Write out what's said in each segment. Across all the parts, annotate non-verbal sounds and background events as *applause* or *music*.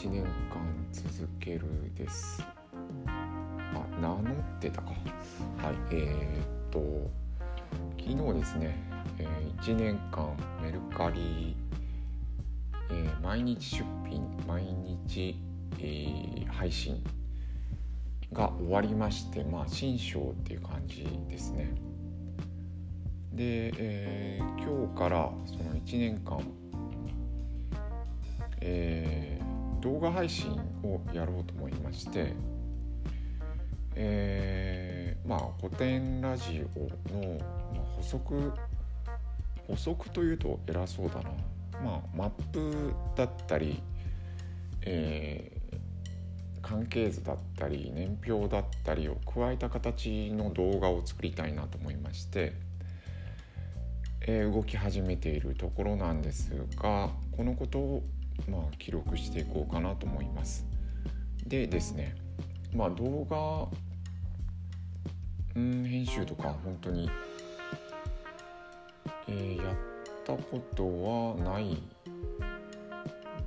1年間続けるです。あ名乗ってたか。はいえー、っと昨日ですね、えー、1年間メルカリ、えー、毎日出品毎日、えー、配信が終わりましてまあ新章っていう感じですね。で、えー、今日からその1年間、えー、動画配信をやろうと思いまして、えー、まあ古典ラジオの、まあ、補足補足というと偉そうだな、まあ、マップだったり、えー、関係図だったり年表だったりを加えた形の動画を作りたいなと思いまして、え、動き始めているところなんですがこのことを、まあ、記録していこうかなと思います。でですねまあ動画うん編集とか本当に、えー、やったことはない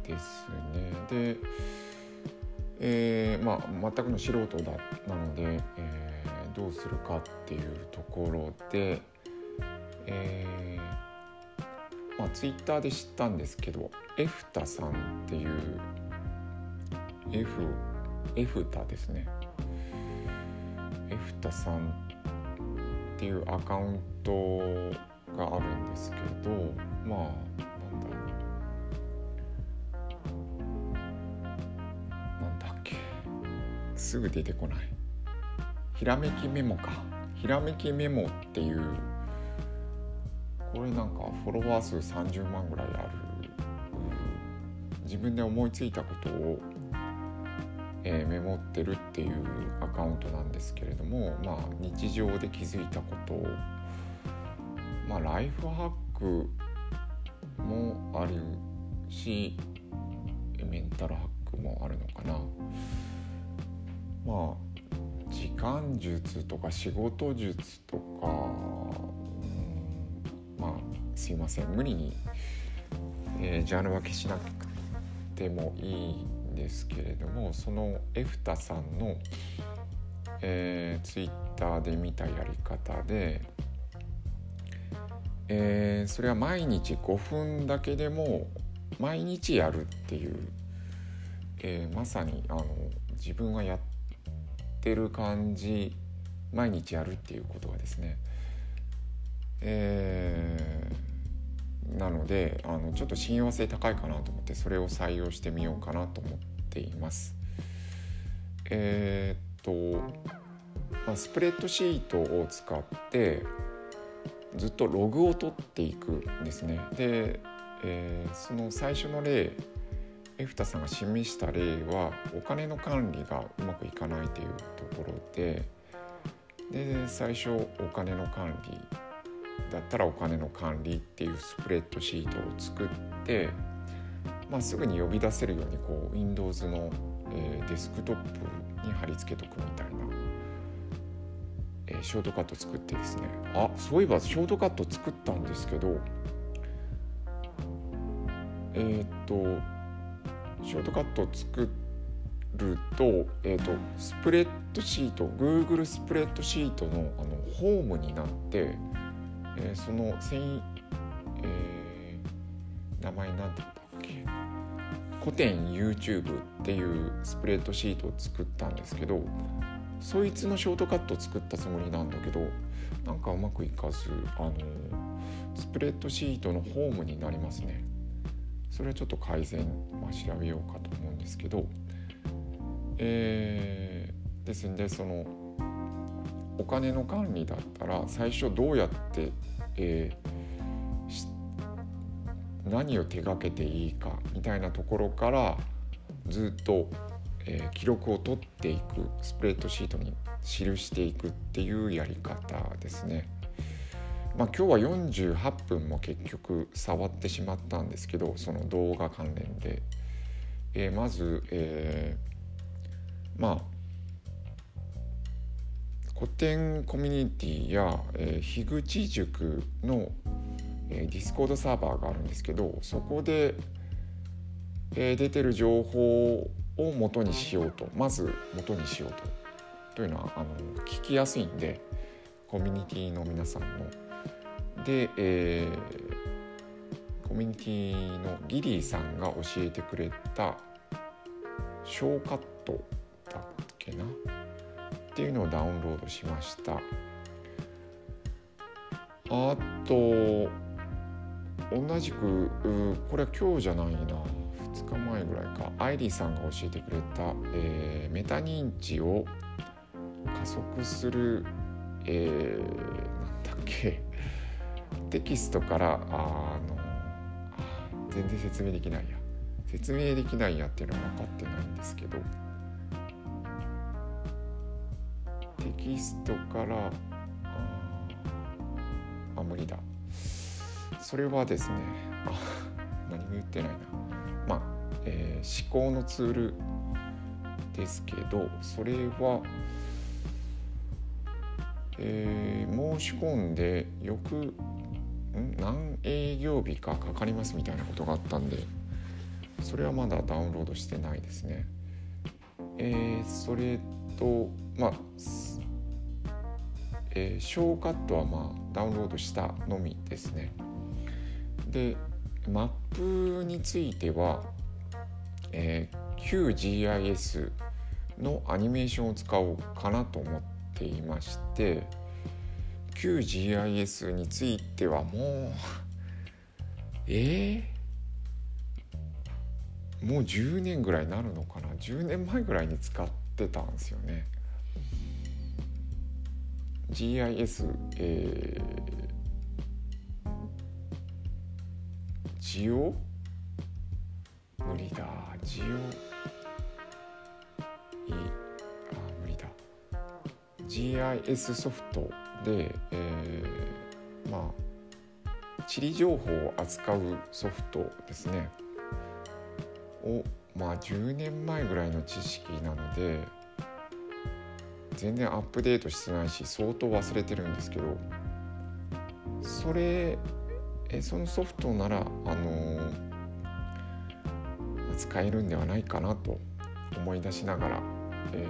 ですね。で、えー、まあ全くの素人だなので、えー、どうするかっていうところで、えー、まあツイッターで知ったんですけどエフタさんっていう F エフタですね。エフタさんっていうアカウントがあるんですけどまあなんだなんだっけ。すぐ出てこない。ひらめきメモか。ひらめきメモっていうこれなんかフォロワー数30万ぐらいある自分で思いついたことをえー、メモってるっていうアカウントなんですけれども、まあ、日常で気づいたことを、まあ、ライフハックもあるしメンタルハックもあるのかな。まあ時間術とか仕事術とか、まあすいません。無理に、えー、ジャンル分けしなくてもいいんですけれどもそのエフタさんの、えー、ツイッターで見たやり方で、えー、それは毎日5分だけでも毎日やるっていう、えー、まさにあの自分がやってる感じ毎日やるっていうことがですね、えー、なのであのちょっと親和性高いかなと思ってそれを採用してみようかなと思っています。えー、っと、まあ、スプレッドシートを使ってずっとログを取っていくんですね。で、えー、その最初の例エフタさんが示した例はお金の管理がうまくいかないというところでで最初お金の管理だったらお金の管理っていうスプレッドシートを作って、まあ、すぐに呼び出せるようにこう Windows の、えー、デスクトップに貼り付けとくみたいな、えー、ショートカット作ってですね。あそういえばショートカット作ったんですけどえっ、とショートカット作ると,、えーと、スプレッドシート Google スプレッドシートのあのホームになって、えー、その繊維、えー、名前なんて言ったっけ？古典 YouTube っていうスプレッドシートを作ったんですけどそいつのショートカットを作ったつもりなんだけどなんかうまくいかずあのスプレッドシートのホームになりますね。それはちょっと改善、まあ、調べようかと思うんですけど、えー、ですんでそのお金の管理だったら最初どうやって、えー、何を手がけていいかみたいなところからずっと、えー、記録を取っていくスプレッドシートに記していくっていうやり方ですね。まあ、今日は48分も結局触ってしまったんですけどその動画関連で、えー、まず、えー、まあコテンコミュニティや、えー、樋口塾の、えー、ディスコードサーバーがあるんですけどそこで、えー、出てる情報を元にしようとまず元にしようとというのはあの聞きやすいんでコミュニティの皆さんの。で、えー、コミュニティのギリーさんが教えてくれたショーカットだっけな？っていうのをダウンロードしました。あと同じくこれは今日じゃないな。2日前ぐらいか。アイリーさんが教えてくれた、えー、メタ認知を加速する、えー、なんだっけ。テキストからあの全然説明できないや。説明できないやっていうのは分かってないんですけど。テキストからあ無理だ。それはですねあ何も言ってないな。まあ、えー、思考のツールですけどそれはえー、申し込んで翌ん？何営業日かかかりますみたいなことがあったんでそれはまだダウンロードしてないですね。えー、それとまあ、えー、ショーカットはまあダウンロードしたのみですね。でマップについては、えー、QGIS のアニメーションを使おうかなと思っていまして QGIS についてはもう *laughs* えー、もう10年ぐらいになるのかな？10年前ぐらいに使ってたんですよね GIS えー、ジオ？無理だ。ジオ？いあ無理だ。GIS ソフトで、えー、まあ地理情報を扱うソフトですね。をまあ10年前ぐらいの知識なので全然アップデートしてないし相当忘れてるんですけどそれえそのソフトならあのー、使えるんではないかなと思い出しながら、え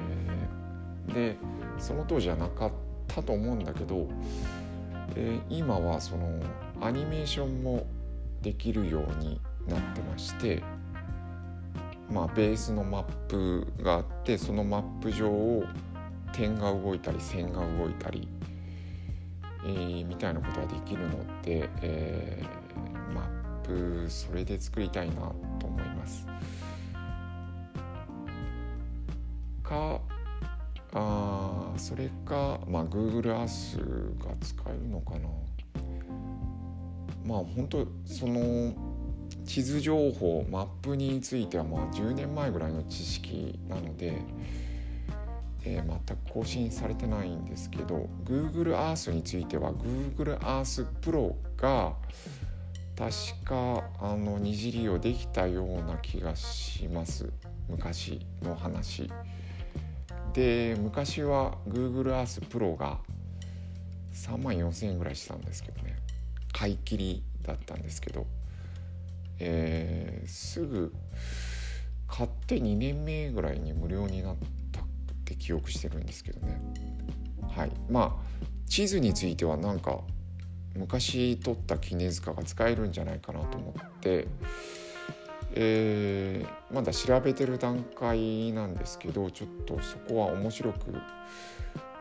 ー、でその当時はなかったと思うんだけど、えー、今はそのアニメーションもできるようになってましてまあベースのマップがあってそのマップ上を点が動いたり線が動いたり、えー、みたいなことができるので、えー、マップそれで作りたいなと思います。かあそれか、まあ、Google Earth が使えるのかな。まあ本当その地図情報マップについてはまあ10年前ぐらいの知識なので、えー、全く更新されてないんですけど Google Earth については Google Earth Pro が確かあの二次利用できたような気がします。昔の話。で昔は Google Earth Pro が3万4,000円ぐらいしたんですけどね。買い切りだったんですけど、えー、すぐ買って2年目ぐらいに無料になったって記憶してるんですけどね。はい。まあ地図についてはなんか昔撮った絹塚が使えるんじゃないかなと思って、えー、まだ調べてる段階なんですけどちょっとそこは面白く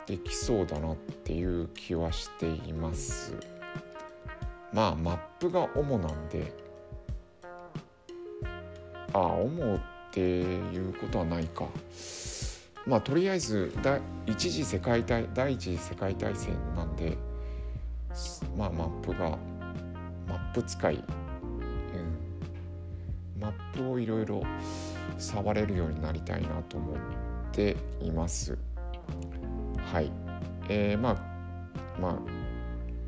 できそうだなっていう気はしています。まあマップが主なんでああ主っていうことはないか。まあとりあえず第一次世界大第一次世界大戦なんでまあマップがマップ使い、うん、マップをいろいろ触れるようになりたいなと思っています。はい。えー、まあまあ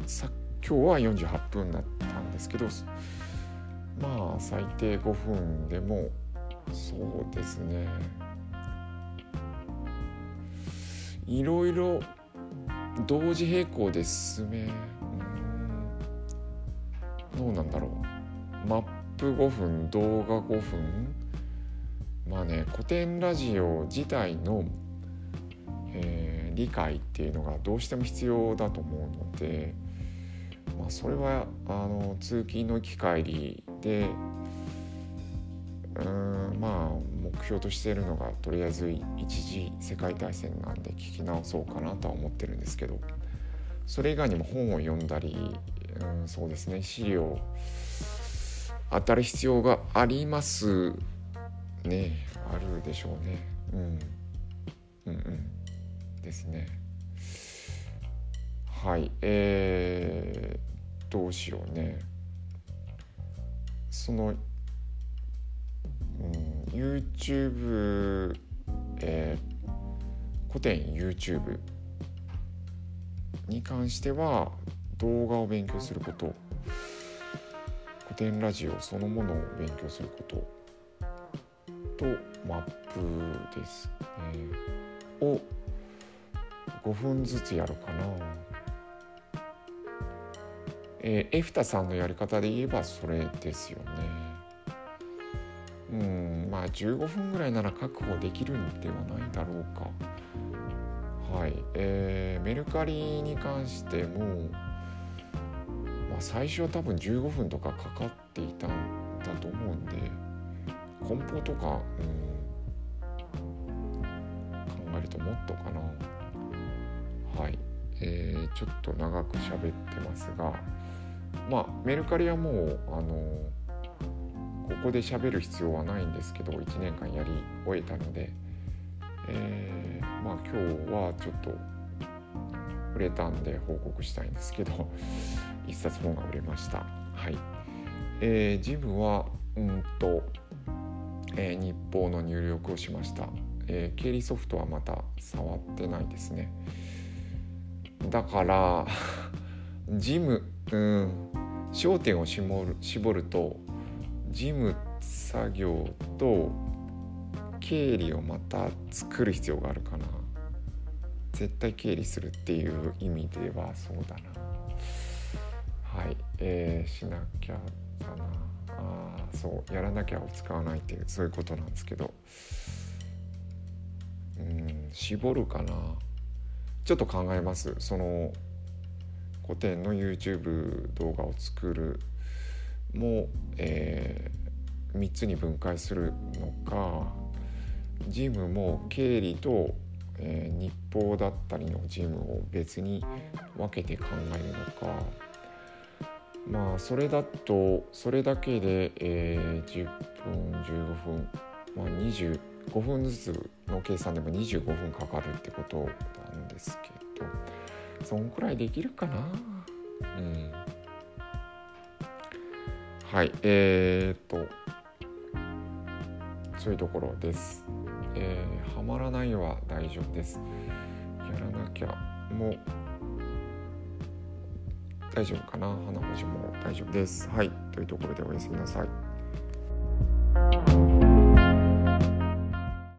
さ今日は48分だったんですけどまあ最低5分でもそうですね。いろいろ同時並行で進めどうなんだろう。マップ5分動画5分。まあね古典ラジオ自体の、えー、理解っていうのがどうしても必要だと思うので、まあ、それはあの通勤の行き帰りでうんまあ目標としているのがとりあえず一次世界大戦なんで聞き直そうかなとは思ってるんですけどそれ以外にも本を読んだり、うん、そうですね資料当たる必要がありますね。あるでしょうね、うん、うんうん。ですね。はい。えー、どうしようね。その、YouTube えー、古典 YouTube に関しては動画を勉強すること古典ラジオそのものを勉強することとマップですねを5分ずつやるかな。えー、エフタさんのやり方で言えばそれですよね。まあ15分ぐらいなら確保できるんではないだろうか。はい、えー、メルカリに関しても、まあ、最初は多分15分とかかかっていたんだと思うんで梱包とか、うん、考えるともっとかな。はい、えー、ちょっと長く喋ってますがまあメルカリはもうあのここで喋る必要はないんですけど1年間やり終えたので、えー、まあ今日はちょっと売れたんで報告したいんですけど *laughs* 一冊本が売れました。はい。えー、ジムはうんとえー、日報の入力をしました、えー、経理ソフトはまた触ってないですね。だから *laughs* ジムうん焦点を絞る絞ると事務作業と経理をまた作る必要があるかな。絶対経理するっていう意味ではそうだな。はい。えー、しなきゃだな。あそう。やらなきゃを使わないっていうそういうことなんですけど。うん絞るかな。ちょっと考えます。その古典の YouTube 動画を作るも、えー、3つに分解するのかジムも経理と、えー、日報だったりのジムを別に分けて考えるのか。まあそれだとそれだけで、えー、10分15分、まあ、25分ずつの計算でも25分かかるってことなんですけどそんくらいできるかな？うん。はいえー、っとそういうところです、えー、はまらないは大丈夫です。やらなきゃもう大丈夫かな？鼻文字も大丈夫です。はいというところでおやすみなさい。